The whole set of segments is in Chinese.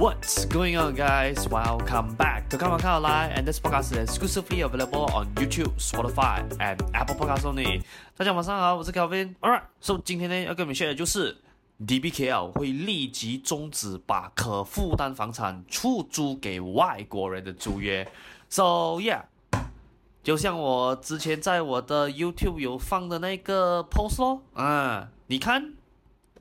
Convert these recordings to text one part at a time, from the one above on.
What's going on, guys? Welcome back to Come On Come Alive, and this podcast is exclusively available on YouTube, Spotify, and Apple Podcasts only. 大家晚上好，我是 Kelvin。Alright, so 今天呢要跟你们 share 的就是 DBKL 会立即终止把可负担房产出租给外国人的租约。So yeah，就像我之前在我的 YouTube 有放的那个 post 咯，啊，你看。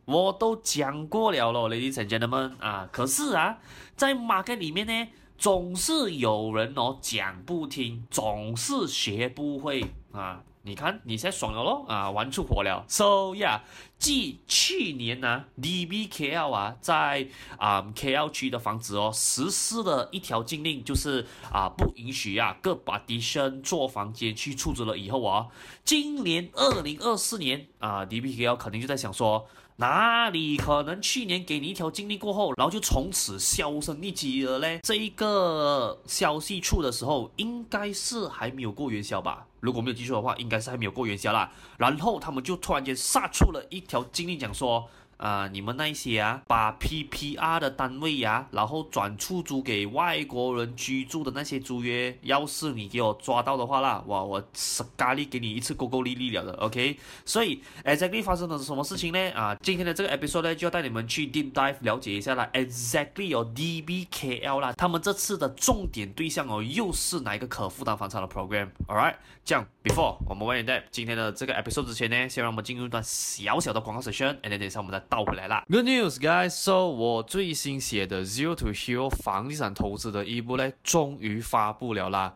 我都讲过了咯，ladies and gentlemen 啊，可是啊，在 market 里面呢，总是有人哦讲不听，总是学不会啊。你看你现在爽了咯啊，玩出火了。So yeah，继去年呢、啊、，DBKL 啊，在啊、KL 区的房子哦，实施了一条禁令，就是啊不允许啊各 partition 做房间去出租了以后啊，今年二零二四年啊，DBKL 肯定就在想说。哪里可能去年给你一条经历过后，然后就从此销声匿迹了嘞？这一个消息出的时候，应该是还没有过元宵吧？如果没有记错的话，应该是还没有过元宵啦。然后他们就突然间杀出了一条经历，讲说。啊、你们那一些啊，把 PPR 的单位呀、啊，然后转出租给外国人居住的那些租约，要是你给我抓到的话啦，哇，我是咖喱给你一次够够力力了的，OK？所以 exactly 发生了什么事情呢？啊，今天的这个 episode 呢，就要带你们去 deep dive 了解一下啦，exactly 有 DBKL 啦，他们这次的重点对象哦，又是哪一个可负担房产的 program？All right，这样 for 我们 went in 今天的这个 episode 之前呢，先让我们进入一段小小的广告 session，and 等一下我们再。倒回来啦！Good news, guys! So 我最新写的 Zero to Hero 房地产投资的一部呢，终于发布了啦。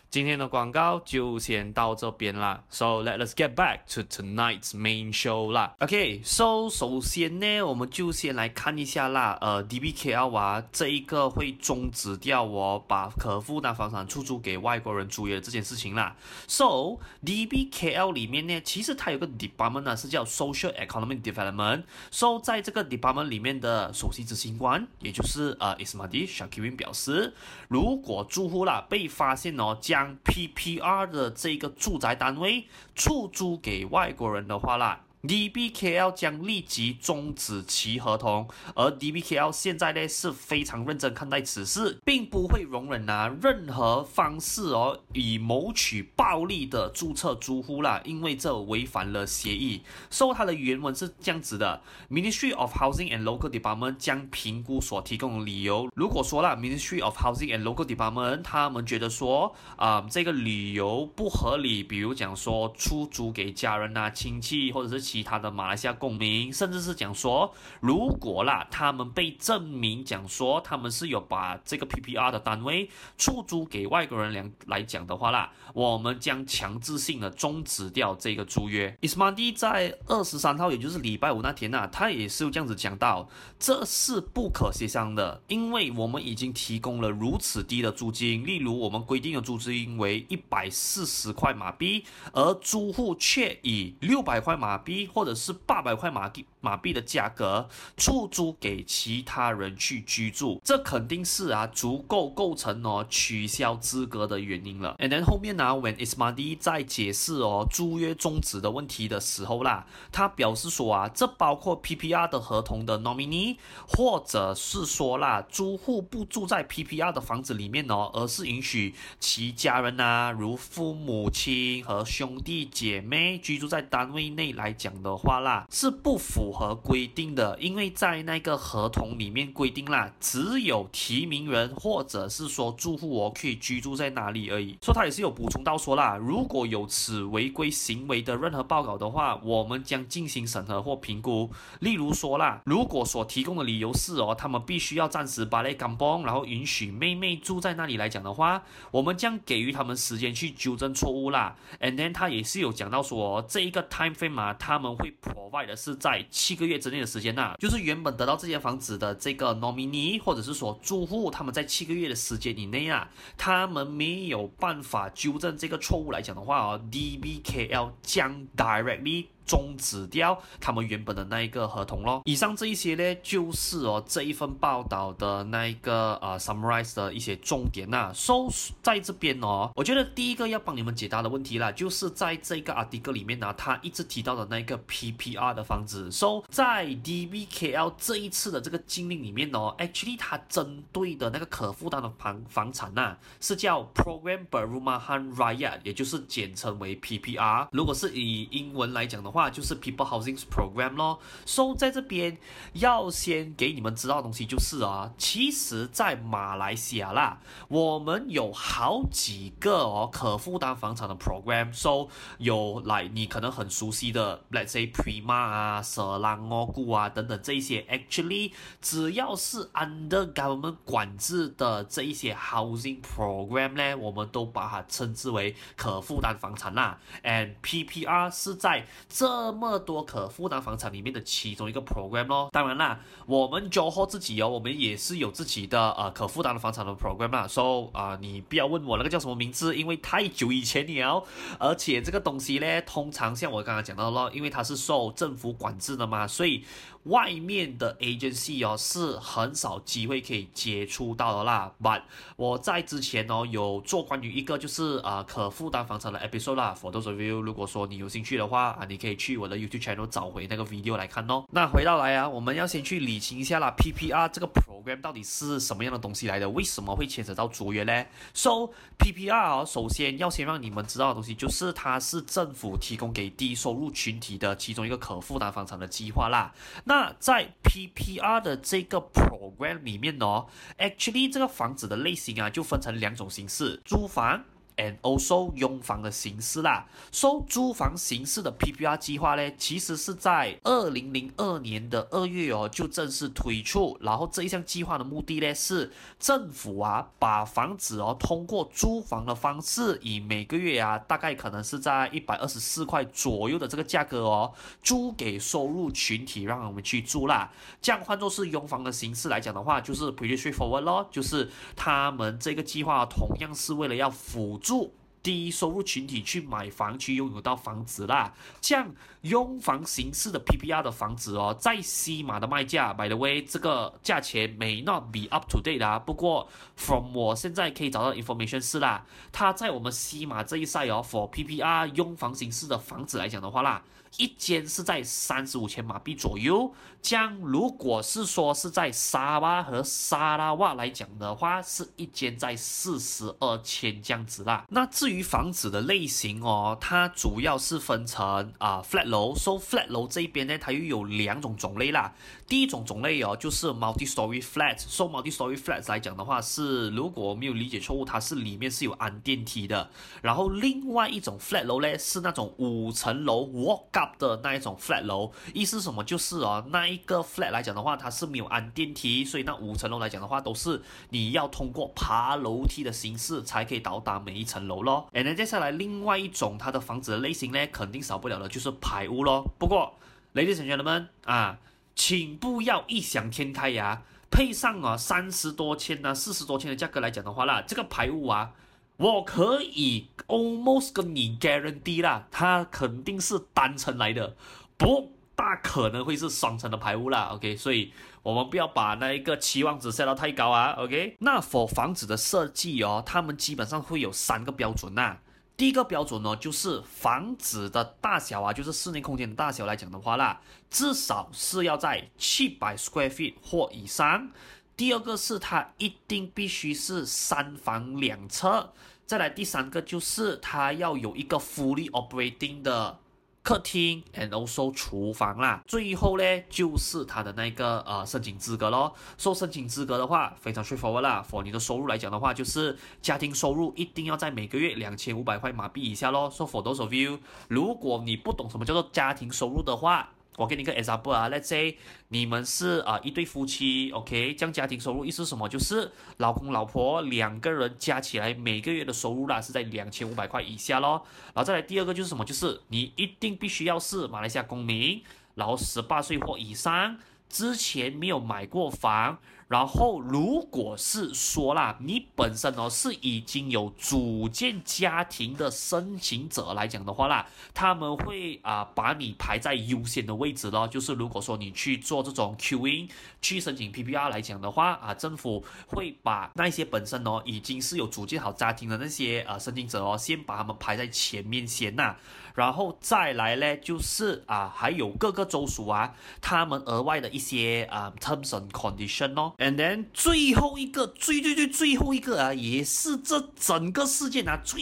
今天的广告就先到这边啦。So let us get back to tonight's main show 啦。OK，so 首先呢，我们就先来看一下啦。呃，DBKL 啊，这一个会终止掉我把可负担房产出租给外国人租约这件事情啦。So DBKL 里面呢，其实它有个 department 呢，是叫 Social Economic Development。So 在这个 department 里面的首席执行官，也就是呃 Ismadi Shakirin 表示，如果住户啦被发现哦，将 PPR 的这个住宅单位出租给外国人的话啦。DBKL 将立即终止其合同，而 DBKL 现在呢是非常认真看待此事，并不会容忍啊任何方式哦以谋取暴利的注册租户啦，因为这违反了协议。收它的原文是这样子的：Ministry of Housing and Local Department 将评估所提供的理由。如果说了 Ministry of Housing and Local Department 他们觉得说啊、这个理由不合理，比如讲说出租给家人啊亲戚或者是。其他的马来西亚公民，甚至是讲说，如果啦，他们被证明讲说他们是有把这个 PPR 的单位出租给外国人来来讲的话啦，我们将强制性的终止掉这个租约。Ismandi 在二十三号，也就是礼拜五那天呐、啊，他也是这样子讲到，这是不可协商的，因为我们已经提供了如此低的租金，例如我们规定的租金为一百四十块马币，而租户却以六百块马币。或者是八百块马币马币的价格出租给其他人去居住，这肯定是啊足够构成哦取消资格的原因了。And then 后面呢，When Ismandi 在解释哦租约终止的问题的时候啦，他表示说啊，这包括 PPR 的合同的 nominee，或者是说啦，租户不住在 PPR 的房子里面哦，而是允许其家人啊，如父母亲和兄弟姐妹居住在单位内来讲。的话啦，是不符合规定的，因为在那个合同里面规定啦，只有提名人或者是说住户哦可以居住在哪里而已。所以他也是有补充到说啦，如果有此违规行为的任何报告的话，我们将进行审核或评估。例如说啦，如果所提供的理由是哦，他们必须要暂时巴雷甘邦，然后允许妹妹住在那里来讲的话，我们将给予他们时间去纠正错误啦。And then 他也是有讲到说，这一个 time frame 啊，他们会 provide 的是在七个月之内的时间呐，就是原本得到这间房子的这个 nominee 或者是说住户，他们在七个月的时间以内啊，他们没有办法纠正这个错误来讲的话哦，DBKL 将 directly 终止掉他们原本的那一个合同咯。以上这一些呢，就是哦这一份报道的那一个呃 summarize 的一些重点呐。So 在这边哦，我觉得第一个要帮你们解答的问题啦，就是在这个 article 里面呢，他一直提到的那一个 PPR 的房子。So 在 DBKL 这一次的这个禁令里面哦，actually 它针对的那个可负担的房房产呐，是叫 Program berumahan Raya，也就是简称为 PPR。如果是以英文来讲的话，就是 People Housing Program 咯。So 在这边要先给你们知道的东西就是啊，其实，在马来西亚啦，我们有好几个哦可负担房产的 program。So 有来你可能很熟悉的，Let's say Prima 啊、Selangor 啊等等这一些，actually 只要是 under government 管制的这一些 housing program 呢，我们都把它称之为可负担房产啦。And PPR 是在这么多可负担房产里面的其中一个 program 咯，当然啦，我们 JOHO 自己哦，我们也是有自己的呃可负担的房产的 program 啦。So 啊、你不要问我那个叫什么名字，因为太久以前了。而且这个东西呢，通常像我刚刚讲到的咯，因为它是受政府管制的嘛，所以。外面的 agency 哦是很少机会可以接触到的啦。But 我在之前哦有做关于一个就是呃可负担房产的 episode 啦。For those of you，如果说你有兴趣的话啊，你可以去我的 YouTube channel 找回那个 video 来看哦。那回到来啊，我们要先去理清一下啦，PPR 这个 program 到底是什么样的东西来的？为什么会牵扯到租约呢？So PPR 哦，首先要先让你们知道的东西就是它是政府提供给低收入群体的其中一个可负担房产的计划啦。那在 PPR 的这个 program 里面呢，actually 这个房子的类型啊，就分成两种形式，租房。And also 用房的形式啦，收租房形式的 PPR 计划呢，其实是在二零零二年的二月哦就正式推出，然后这一项计划的目的呢是政府啊把房子哦通过租房的方式，以每个月啊大概可能是在一百二十四块左右的这个价格哦租给收入群体，让我们去住啦。这样换作是用房的形式来讲的话，就是 pretty straightforward 咯，就是他们这个计划同样是为了要辅住低收入群体去买房，去拥有到房子啦。像拥房形式的 PPR 的房子哦，在西马的卖价，by the way，这个价钱 may not be up to date 啦。不过，from 我现在可以找到 information 是啦，它在我们西马这一赛哦，for PPR 拥房形式的房子来讲的话啦。一间是在三十五千马币左右。这样，如果是说是在沙巴和沙拉瓦来讲的话，是一间在四十二千这样子啦。那至于房子的类型哦，它主要是分成啊、flat 楼，so flat 楼这边呢，它又有两种种类啦。第一种种类哦，就是 multi-story flat，so multi-story flat 来讲的话是，如果我没有理解错误，它是里面是有安电梯的。然后另外一种 flat 楼呢，是那种五层楼 walk up 的那一种 flat 楼，意思什么？就是哦那。一个 flat 来讲的话，它是没有安电梯，所以那五层楼来讲的话，都是你要通过爬楼梯的形式才可以到达每一层楼咯。哎，那接下来另外一种它的房子的类型呢，肯定少不了的就是排屋咯。不过，ladies and gentlemen 啊，请不要异想天开呀，配上啊三十多千啊四十多千的价格来讲的话啦，这个排屋啊，我可以 almost 跟你 guarantee 啦，它肯定是单层来的，不。大可能会是双层的排屋啦，OK，所以我们不要把那一个期望值设到太高啊，OK。那否房子的设计哦，他们基本上会有三个标准呐、啊。第一个标准呢，就是房子的大小啊，就是室内空间的大小来讲的话啦，至少是要在七百 square feet 或以上。第二个是它一定必须是三房两厕。再来第三个就是它要有一个 fully operating 的。客厅，and also 厨房啦。最后呢，就是它的那个呃申请资格咯。说申请资格的话，非常 straightforward 啦。for 你的收入来讲的话，就是家庭收入一定要在每个月两千五百块马币以下咯。So for those of you，如果你不懂什么叫做家庭收入的话，我给你个 example 啊，Let's say 你们是啊、一对夫妻，OK，这样家庭收入意思什么？就是老公老婆两个人加起来每个月的收入啦是在两千五百块以下咯。然后再来第二个就是什么？就是你一定必须要是马来西亚公民，然后十八岁或以上，之前没有买过房。然后，如果是说啦，你本身哦是已经有组建家庭的申请者来讲的话啦，他们会啊、把你排在优先的位置咯。就是如果说你去做这种 QN 去申请 PPR 来讲的话啊，政府会把那些本身哦已经是有组建好家庭的那些呃申请者哦，先把他们排在前面先呐。然后再来呢，就是啊还有各个州属啊，他们额外的一些啊 terms and condition 哦。And then 最后一个最最最最后一个啊，也是这整个事件啊最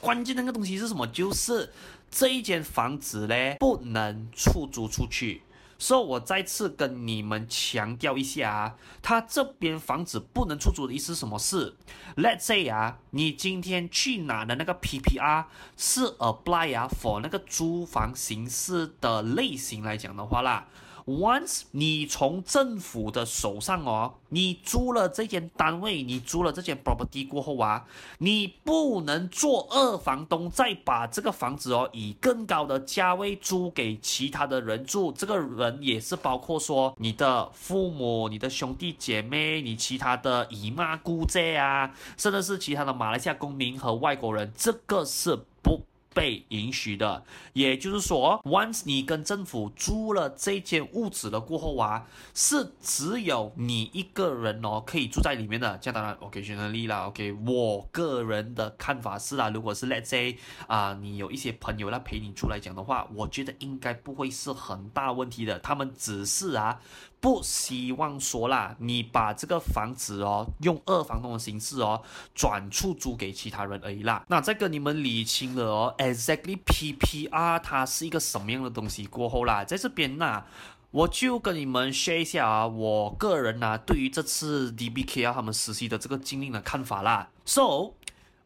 关键的那个东西是什么？就是这一间房子呢不能出租出去。所以，我再次跟你们强调一下啊，他这边房子不能出租的意思什么？是，Let's say 啊，你今天去拿的那个 PPR 是 apply 啊 for 那个租房形式的类型来讲的话啦。Once 你从政府的手上哦，你租了这间单位，你租了这间 property 过后啊，你不能做二房东，再把这个房子哦以更高的价位租给其他的人住。这个人也是包括说你的父母、你的兄弟姐妹、你其他的姨妈姑姐啊，甚至是其他的马来西亚公民和外国人，这个是不。被允许的，也就是说，once 你跟政府租了这间屋子了过后啊，是只有你一个人哦可以住在里面的。这样当然，OK，选择力了。OK，我个人的看法是啊，如果是 Let's say 啊、你有一些朋友来陪你住来讲的话，我觉得应该不会是很大问题的。他们只是啊。不希望说啦，你把这个房子哦，用二房东的形式哦，转出租给其他人而已啦。那再跟你们理清了哦，exactly PPR 它是一个什么样的东西过后啦，在这边呢，我就跟你们说一下啊，我个人呢对于这次 DBKL 他们实习的这个经历的看法啦。So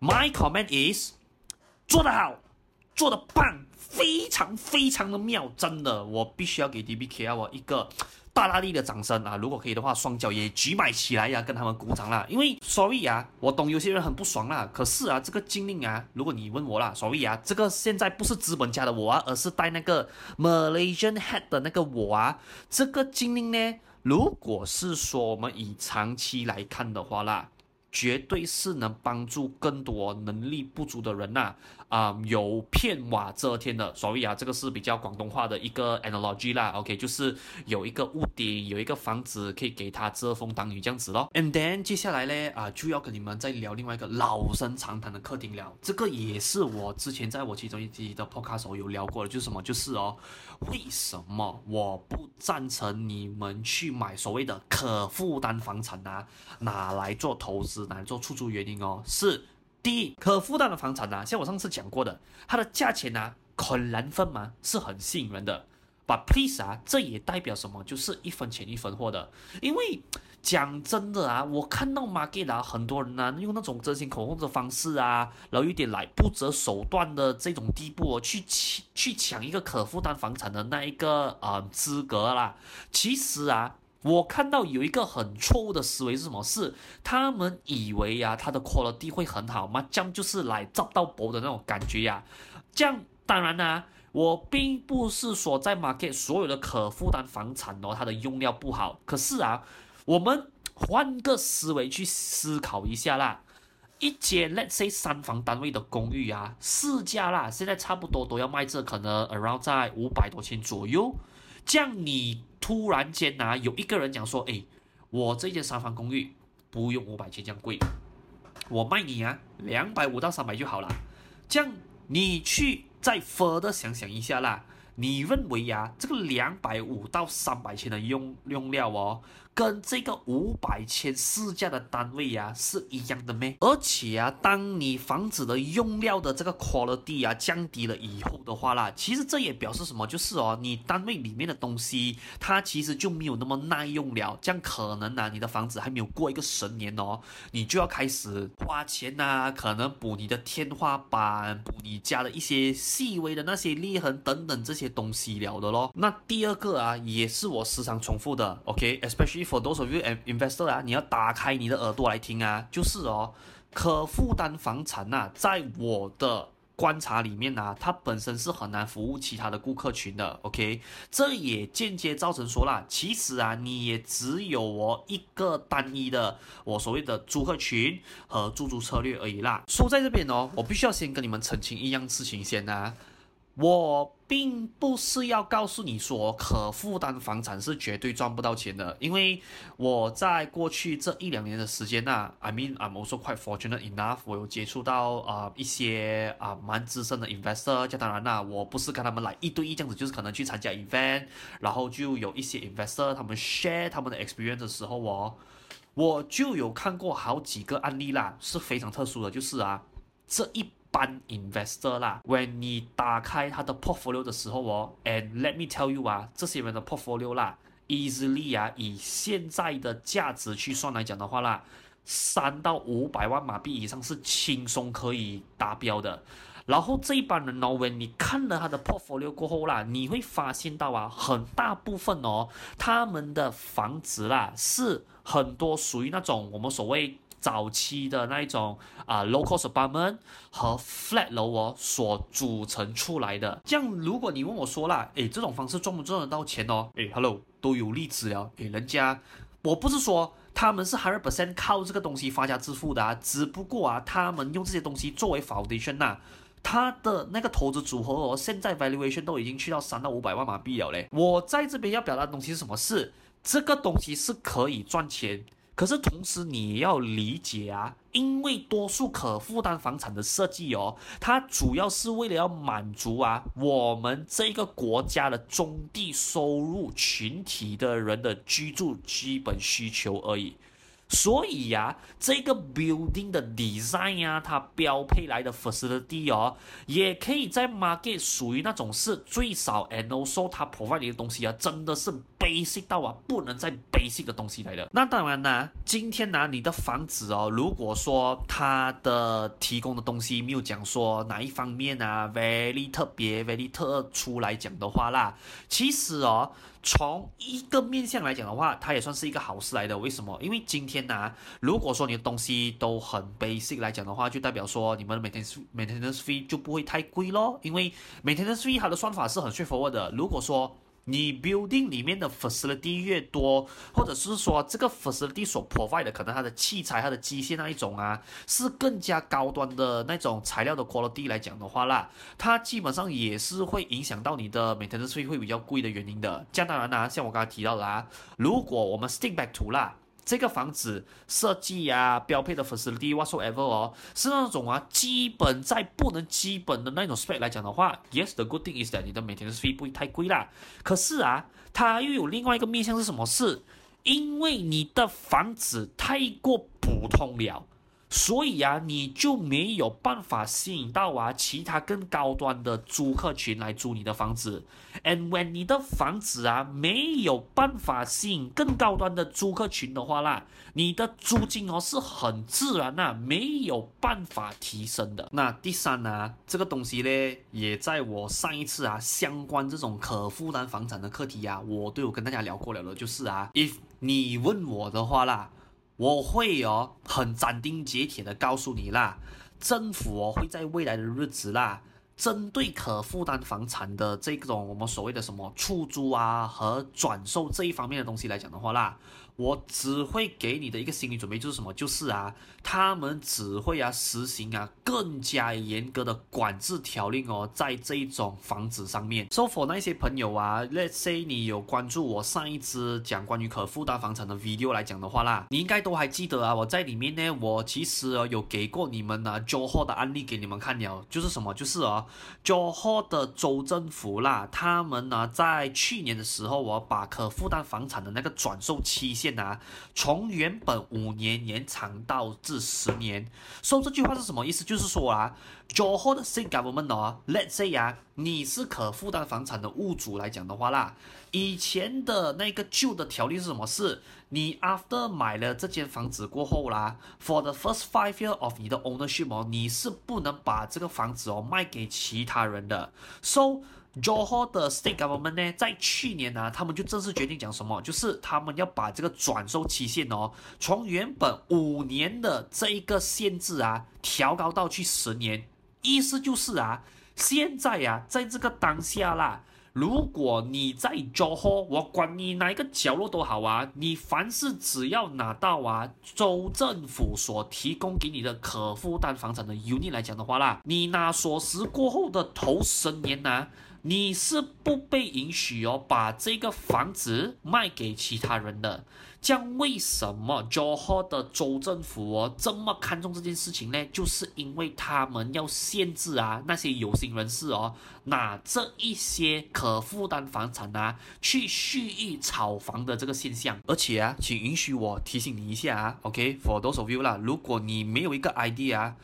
my comment is 做得好，做得棒，非常非常的妙，真的，我必须要给 DBKL 我一个。大大力的掌声啊！如果可以的话，双脚也举摆起来呀，跟他们鼓掌啦。因为 sorry 啊，我懂有些人很不爽啦。可是啊，这个禁令啊，如果你问我啦，sorry 啊，这个现在不是资本家的我啊，而是戴那个 Malaysian hat 的那个我啊。这个禁令呢，如果是说我们以长期来看的话啦，绝对是能帮助更多能力不足的人呐，啊、有片瓦遮天的。所以啊，这个是比较广东话的一个 analogy 啦。OK，就是有一个屋顶，有一个房子可以给他遮风挡雨这样子咯。And then 接下来呢，啊，就要跟你们再聊另外一个老生常谈的客厅了。这个也是我之前在我其中一集的 podcast 有聊过的，就是什么？就是哦，为什么我不赞成你们去买所谓的可负担房产啊，拿来做投资？难做出租原因哦，是第一，可负担的房产呢、像我上次讲过的，它的价钱呢、很难分嘛，是很吸引人的。But please 啊，这也代表什么？就是一分钱一分货的。因为讲真的啊，我看到 market 啊，很多人呢、啊、用那种真心恐后的方式啊，然后有点来不择手段的这种地步、哦，去抢去抢一个可负担房产的那一个呃资格啦。其实啊。我看到有一个很错误的思维是什么？是他们以为呀、啊，它的 quality 会很好吗？这样就是来找到宝的那种感觉呀、啊。这样当然啦、我并不是说在 market 所有的可负担房产哦，它的用料不好。可是啊，我们换个思维去思考一下啦，一间 let's say 三房单位的公寓啊，市价啦，现在差不多都要卖这可能 around 在五百多千左右。这样你。突然间呐、啊，有一个人讲说：“哎，我这间三房公寓不用五百千这样贵，我卖你啊两百五到三百就好了。”这样你去再 further 想想一下啦，你认为呀、啊，这个两百五到三百千的用用料哦？跟这个五百千市价的单位呀、是一样的咩？而且啊，当你房子的用料的这个 quality 啊降低了以后的话啦，其实这也表示什么？就是哦，你单位里面的东西它其实就没有那么耐用了。这样可能啊，你的房子还没有过一个十年哦，你就要开始花钱呐、可能补你的天花板，补你家的一些细微的那些裂痕等等这些东西了的咯。那第二个啊，也是我时常重复的，OK，especially For those of you investor 啊，你要打开你的耳朵来听啊，就是哦，可负担房产呐、啊，在我的观察里面啊，它本身是很难服务其他的顾客群的，OK，这也间接造成说啦，其实啊，你也只有我一个单一的我所谓的租客群和租租策略而已啦。说在这边哦，我必须要先跟你们澄清一样事情先啊。我并不是要告诉你说可负担房产是绝对赚不到钱的，因为我在过去这一两年的时间呐，I mean I'm also quite fortunate enough，我有接触到啊、呃、一些啊、蛮资深的 investor，这当然啦，我不是跟他们来一对一这样子，就是可能去参加 event，然后就有一些 investor 他们 share 他们的 experience 的时候哦，我就有看过好几个案例啦，是非常特殊的，就是啊这一。般 investor 啦，when 你打开他的 portfolio 的时候哦，and let me tell you 啊，这些人的 portfolio 啦，easily 啊，以现在的价值去算来讲的话啦，三到五百万马币以上是轻松可以达标的。然后这一帮人呢，when 你看了他的 portfolio 过后啦，你会发现到啊，很大部分哦，他们的房子啦，是很多属于那种我们所谓。早期的那一种啊，low cost apartment 和 flat 楼哦所组成出来的。这样，如果你问我说啦，诶，这种方式赚不赚得到钱哦？诶，hello，都有例子了。诶，人家，我不是说他们是 hundred percent 靠这个东西发家致富的啊，只不过啊，他们用这些东西作为 foundation 呐，他的那个投资组合哦，现在 valuation 都已经去到三到五百万马币了嘞。我在这边要表达的东西是什么？是这个东西是可以赚钱。可是同时你也要理解啊，因为多数可负担房产的设计哦，它主要是为了要满足啊我们这个国家的中低收入群体的人的居住基本需求而已。所以呀、啊，这个 building 的 design 呀、啊，它标配来的 facility 哦，也可以在 market 属于那种是最少 and also 它 provide 的东西啊，真的是 basic 到啊不能再 basic 的东西来的。那当然呢，今天呢、你的房子哦，如果说它的提供的东西没有讲说哪一方面啊 very 特别 very 特殊来讲的话啦，其实哦。从一个面向来讲的话，它也算是一个好事来的。为什么？因为今天呢、如果说你的东西都很 basic 来讲的话，就代表说你们的 maintenance maintenance fee 就不会太贵咯。因为 maintenance fee 它的算法是很 straightforward 的。如果说你 building 里面的 facility 越多，或者是说这个 facility 所 provide 的可能它的器材、它的机械那一种啊，是更加高端的那种材料的 quality 来讲的话啦，它基本上也是会影响到你的 maintenance 会比较贵的原因的。这样当然啦、像我刚才提到的啊，如果我们 stick back to 啦。这个房子设计啊，标配的 facility whatsoever 哦，是那种啊，基本在不能基本的那种 spec 来讲的话，yes，the good thing is that 你的每天的 fee 不会太贵啦。可是啊，它又有另外一个面向是什么是？因为你的房子太过普通了。所以啊，你就没有办法吸引到啊其他更高端的租客群来租你的房子。And when 你的房子啊没有办法吸引更高端的租客群的话啦，你的租金哦是很自然呐、啊，没有办法提升的。那第三呢、啊，这个东西呢，也在我上一次啊相关这种可负担房产的课题啊，我都有跟大家聊过了的，就是啊，if 你问我的话啦。我会哦，很斩钉截铁的告诉你啦，政府哦会在未来的日子啦，针对可负担房产的这种我们所谓的什么出租啊和转售这一方面的东西来讲的话啦。我只会给你的一个心理准备就是什么？就是啊，他们只会啊实行啊更加严格的管制条令哦，在这一种房子上面。So for 那些朋友啊，Let's say 你有关注我上一支讲关于可负担房产的 video 来讲的话啦，你应该都还记得啊，我在里面呢，我其实有给过你们啊 Johor 的案例给你们看了，就是什么？就是啊交货的州政府啦，他们呢在去年的时候，我把可负担房产的那个转售期限。啊，从原本五年延长到至十年，说、so, 这句话是什么意思？就是说啊，Johor 的 State Government 哦，Let's say 啊，你是可负担房产的物主来讲的话啦，以前的那个旧的条例是什么？是你 After 买了这间房子过后啦，For the first five year of 你的 ownership 哦，你是不能把这个房子哦卖给其他人的，So。Johor 的 State Government 呢，在去年呢、他们就正式决定讲什么，就是他们要把这个转售期限哦，从原本五年的这一个限制啊，调高到去十年。意思就是啊，现在呀、啊，在这个当下啦，如果你在 Johor，我管你哪一个角落都好啊，你凡是只要拿到啊，州政府所提供给你的可负担房产的 unit 来讲的话啦，你拿锁匙过后的头十年呢、啊。你是不被允许哦，把这个房子卖给其他人的。这样为什么 Johor 的州政府哦这么看重这件事情呢？就是因为他们要限制啊那些有心人士哦拿这一些可负担房产啊去蓄意炒房的这个现象。而且啊，请允许我提醒你一下啊，OK，for those of you 啦，如果你没有一个 idea。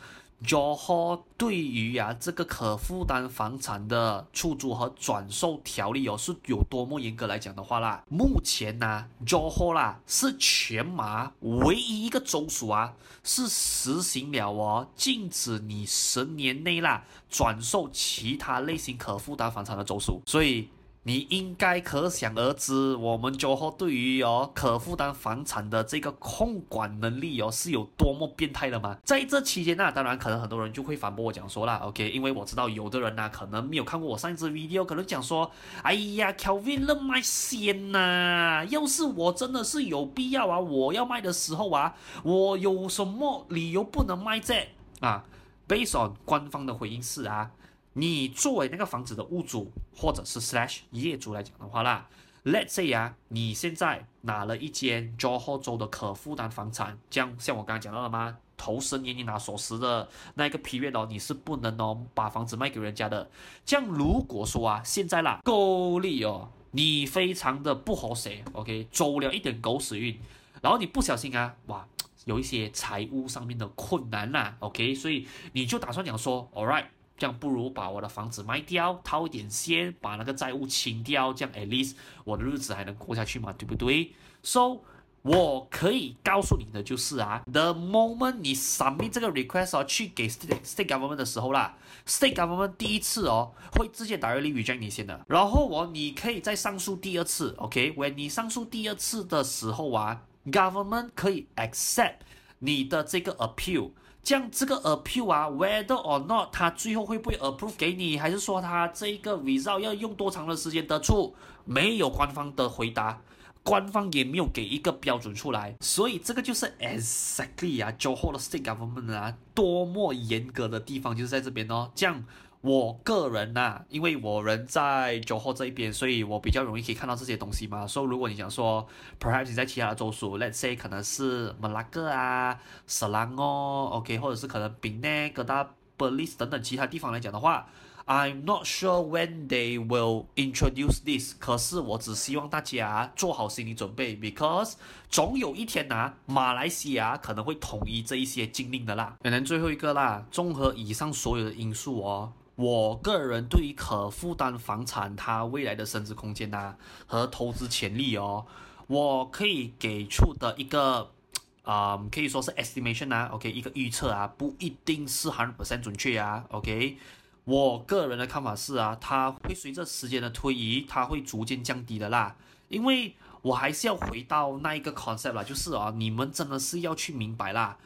Joho 对于啊这个可负担房产的出租和转售条例哦是有多么严格来讲的话啦，目前呢、啊、Johor 啦是全马唯一一个州属啊是实行了哦禁止你十年内啦转售其他类型可负担房产的州属，所以。你应该可想而知，我们 Johor 对于哦可负担房产的这个控管能力哦是有多么变态的吗？在这期间呢、当然可能很多人就会反驳我讲说啦，OK，因为我知道有的人呢、可能没有看过我上一支 video，可能讲说，哎呀，Kelvin 了卖先呐，要是我真的是有必要啊，我要卖的时候啊，我有什么理由不能卖这啊？Based on 官方的回应是啊。你作为那个房子的物主或者是 slash 业主来讲的话啦，Let's say 啊，你现在拿了一间 Johor 州的可负担房产，这样像我刚刚讲到了吗？头十年你拿锁匙的那个 period 哦，你是不能哦把房子卖给人家的。这样如果说啊，现在啦，够力哦，你非常的不合适，OK，走了一点狗屎运，然后你不小心啊，哇，有一些财务上面的困难啦，OK，所以你就打算讲说，All right。这样不如把我的房子卖掉，掏一点钱，把那个债务清掉，这样 at least 我的日子还能过下去嘛，对不对？So 我可以告诉你的就是啊，the moment 你 submit 这个 request 哦，去给 state state government 的时候啦，state government 第一次哦会直接 directly reject 你先的，然后哦你可以再上诉第二次，OK？when 你上诉第二次的时候啊，government 可以 accept 你的这个 appeal。这样这个 appeal 啊，whether or not 它最后会不会 approve 给你，还是说它这一个 result 要用多长的时间得出，没有官方的回答，官方也没有给一个标准出来，所以这个就是 exactly 啊纠货的 state government 啊，多么严格的地方就是在这边哦，这样。我个人呐、啊，因为我人在九号这一边，所以我比较容易可以看到这些东西嘛。所以如果你想说，perhaps 你在其他的州属，let's say 可能是马拉各啊、斯兰哦，OK，或者是可能槟城、哥打、Perlis 等等其他地方来讲的话，I'm not sure when they will introduce this。可是我只希望大家做好心理准备，because 总有一天呐、啊，马来西亚可能会统一这一些禁令的啦。可能最后一个啦，综合以上所有的因素哦。我个人对于可负担房产它未来的升值空间呐、啊、和投资潜力哦，我可以给出的一个啊、可以说是 estimation 啊，OK，一个预测啊，不一定是100%准确啊，OK，我个人的看法是啊，它会随着时间的推移，它会逐渐降低的啦，因为我还是要回到那一个 concept 啦，就是啊，你们真的是要去明白啦。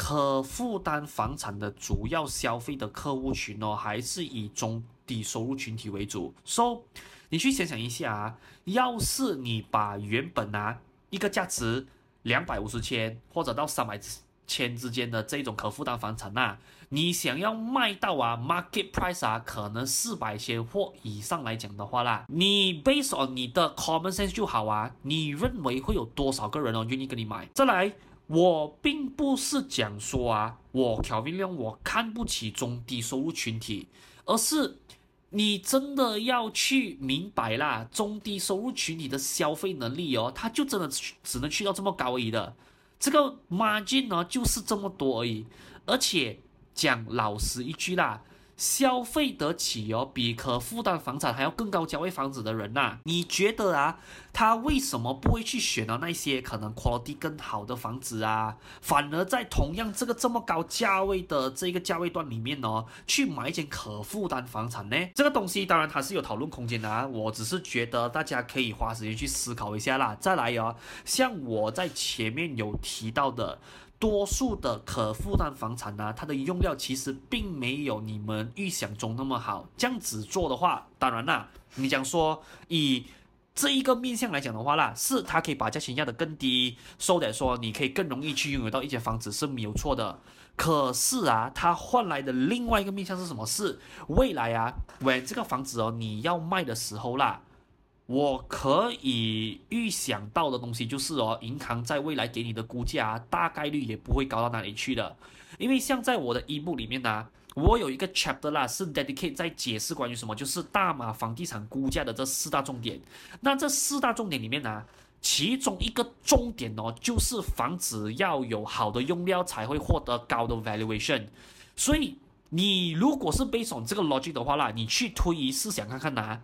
可负担房产的主要消费的客户群哦，还是以中低收入群体为主。So，你去想想一下啊，要是你把原本啊一个价值两百五十千或者到三百千之间的这种可负担房产呐、啊，你想要卖到啊 market price 啊，可能四百千或以上来讲的话啦，你 based on 你的 common sense 就好啊，你认为会有多少个人哦愿意跟你买？再来。我并不是讲说啊，我 Kelvin Leong 我看不起中低收入群体，而是你真的要去明白啦，中低收入群体的消费能力哦，它就真的只能去到这么高而已的，这个 margin 呢就是这么多而已，而且讲老实一句啦。消费得起哦，比可负担房产还要更高价位房子的人呐、你觉得啊，他为什么不会去选到那些可能 quality 更好的房子啊？反而在同样这个这么高价位的这个价位段里面哦，去买一间可负担房产呢？这个东西当然它是有讨论空间的啊，我只是觉得大家可以花时间去思考一下啦。再来哦，像我在前面有提到的。多数的可负担房产呢、它的用料其实并没有你们预想中那么好。这样子做的话，当然啦，你讲说以这一个面向来讲的话啦，是它可以把价钱压得更低，说的说你可以更容易去拥有到一间房子是没有错的。可是啊，它换来的另外一个面向是什么？是未来啊，when 这个房子哦你要卖的时候啦。我可以预想到的东西就是哦，银行在未来给你的估价大概率也不会高到哪里去的，因为像在我的 ebook 里面呢、我有一个 chapter 啦，是 dedicate 在解释关于什么，就是大马房地产估价的这四大重点。那这四大重点里面呢、其中一个重点哦，就是房子要有好的用料才会获得高的 valuation。所以你如果是 based on 这个 logic 的话啦，你去推移试想看看呐、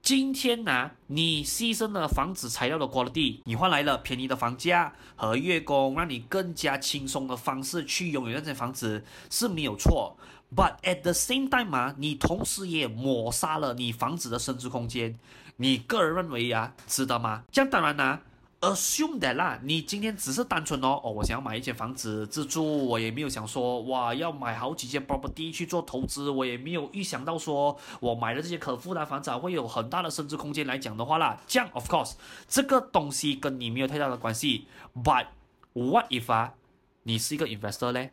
今天呢、你牺牲了房子材料的 quality，你换来了便宜的房价和月供，让你更加轻松的方式去拥有那间房子是没有错。But at the same time 嘛、啊，你同时也抹杀了你房子的升值空间。你个人认为呀、啊，值得吗？这样当然啦、Assume that 啦，你今天只是单纯哦，哦，我想要买一间房子自住，我也没有想说哇要买好几间 property 去做投资，我也没有预想到说我买了这些可负担房子会有很大的升值空间来讲的话啦，这样 of course 这个东西跟你没有太大的关系。But what if 啊，你是一个 investor 嘞？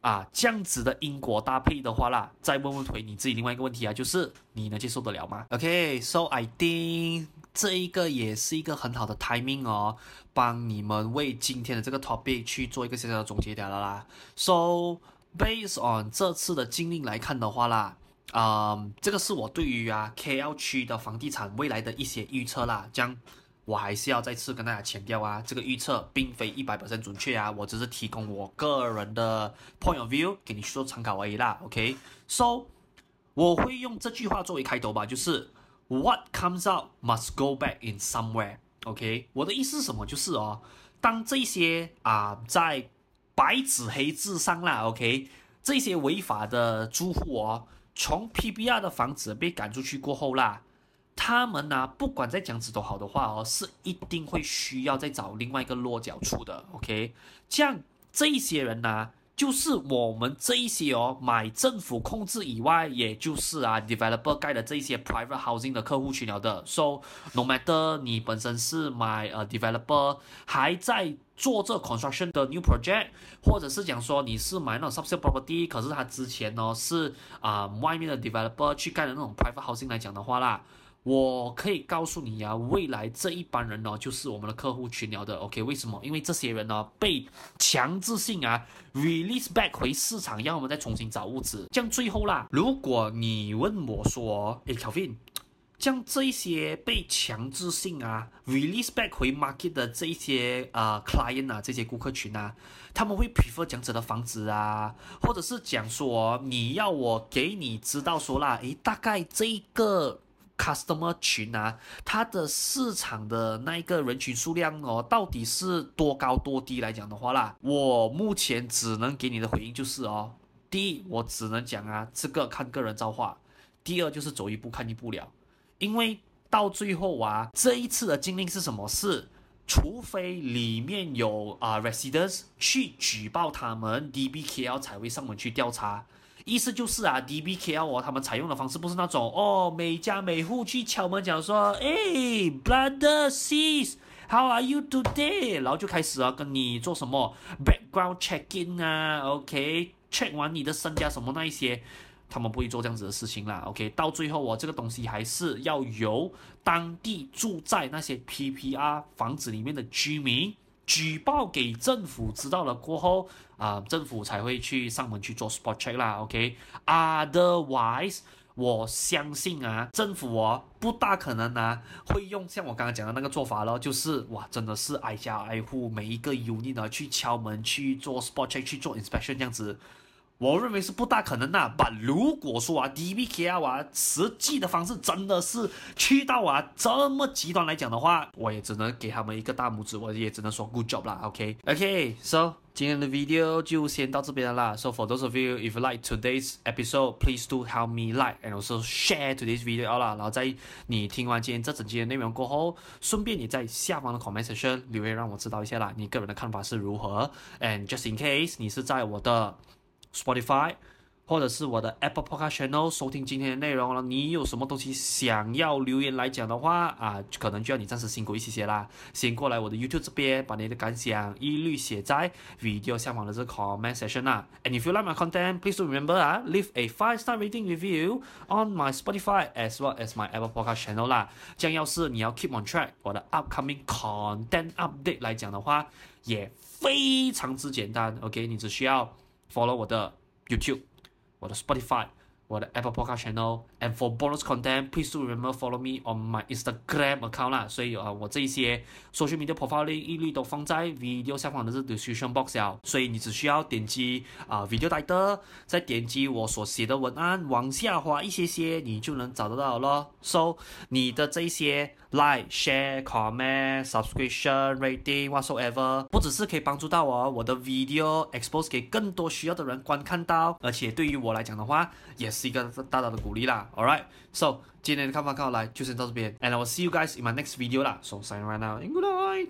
啊，这样子的因果搭配的话啦，再问问回你自己另外一个问题啊，就是你能接受得了吗？OK，so、I think。这一个也是一个很好的 timing 哦，帮你们为今天的这个 topic 去做一个小小的总结掉了啦。So based on 这次的经历来看的话啦，啊、嗯，这个是我对于啊 KL 区的房地产未来的一些预测啦。将我还是要再次跟大家强调啊，这个预测并非一百 percent 准确啊，我只是提供我个人的 point of view 给你去做参考而已啦。OK，So 我会用这句话作为开头吧，就是。What comes out must go back in somewhere. OK，我的意思是什么？就是哦，当这些啊、在白纸黑字上啦，OK，这些违法的租户哦，从 PBR 的房子被赶出去过后啦，他们呢、不管再讲子都好的话哦，是一定会需要再找另外一个落脚处的。OK，这样这些人呢、就是我们这一些哦，买政府控制以外，也就是啊，developer 盖的这一些 private housing 的客户群聊的。So no matter 你本身是买呃 developer 还在做这 construction 的 new project，或者是讲说你是买那种 subsale property，可是他之前呢是啊、外面的 developer 去盖的那种 private housing 来讲的话啦。我可以告诉你呀、啊，未来这一帮人呢，就是我们的客户群聊的。OK，为什么？因为这些人呢，被强制性啊 release back 回市场，让我们再重新找物资。这样最后啦，如果你问我说，诶，Kelvin，像这一些被强制性啊 release back 回 market 的这一些啊、呃、client 啊，这些顾客群啊，他们会 prefer 讲者的房子啊，或者是讲说你要我给你知道说啦，诶，大概这个。Customer 群啊，它的市场的那一个人群数量哦，到底是多高多低来讲的话啦，我目前只能给你的回应就是哦，第一，我只能讲啊，这个看个人造化；第二，就是走一步看一步了，因为到最后啊，这一次的禁令是什么？是除非里面有啊、residents 去举报他们，DBKL 才会上门去调查。意思就是啊，DBKL 哦，他们采用的方式不是那种哦，每家每户去敲门讲说，哎，brother sis，how are you today？然后就开始啊，跟你做什么 background checking 啊，OK，check 完你的身家什么那一些，他们不会做这样子的事情啦，OK，到最后哦，这个东西还是要由当地住在那些 PPR 房子里面的居民。举报给政府知道了过后，啊、政府才会去上门去做 spot check 啦，OK？Otherwise，我相信啊，政府哦不大可能啊会用像我刚刚讲的那个做法咯，就是哇，真的是挨家挨户每一个 unit 呢去敲门去做 spot check 去做 inspection 这样子。我认为是不大可能的，啊，但如果说啊，DBKL 啊，实际的方式真的是去到啊这么极端来讲的话，我也只能给他们一个大拇指，我也只能说 good job 啦，OK，OK，so、okay? 今天的 video 就先到这边了啦。So for those of you if you like today's episode, please do help me like and also share today's video 啦。然后在你听完今天这整期的内容过后，顺便你在下方的 comment section 留言让我知道一下啦，你个人的看法是如何？And just in case 你是在我的 Spotify，或者是我的 Apple Podcast Channel 收听今天的内容了。你有什么东西想要留言来讲的话啊，可能就要你暂时辛苦一些些啦。先过来我的 YouTube 这边，把你的感想一律写在 video 下方的这个 comment section 啦。And if you like my content, please remember 啊，leave a five star rating review on my Spotify as well as my Apple Podcast Channel 啦。这样要是你要 keep on track 我的 upcoming content update 来讲的话，也非常之简单。OK，你只需要。Follow 我的 YouTube，我的 Spotify，我的 Apple Podcast Channel，and for bonus content, please do remember follow me on my Instagram account 啦。所以啊，我这一些 social media profile 一律都放在 video 下方的这 description box 了。所以你只需要点击啊 video title，再点击我所写的文案，往下滑一些些，你就能找得到了。So 你的这些。Like, share, comment, subscription, rating, whatsoever，不只是可以帮助到我，我的 video expose 给更多需要的人观看到，而且对于我来讲的话，也是一个大大的鼓励啦。All right, so 今天的看法看来就先到这边，and I will see you guys in my next video 啦。So sign right now, in good night.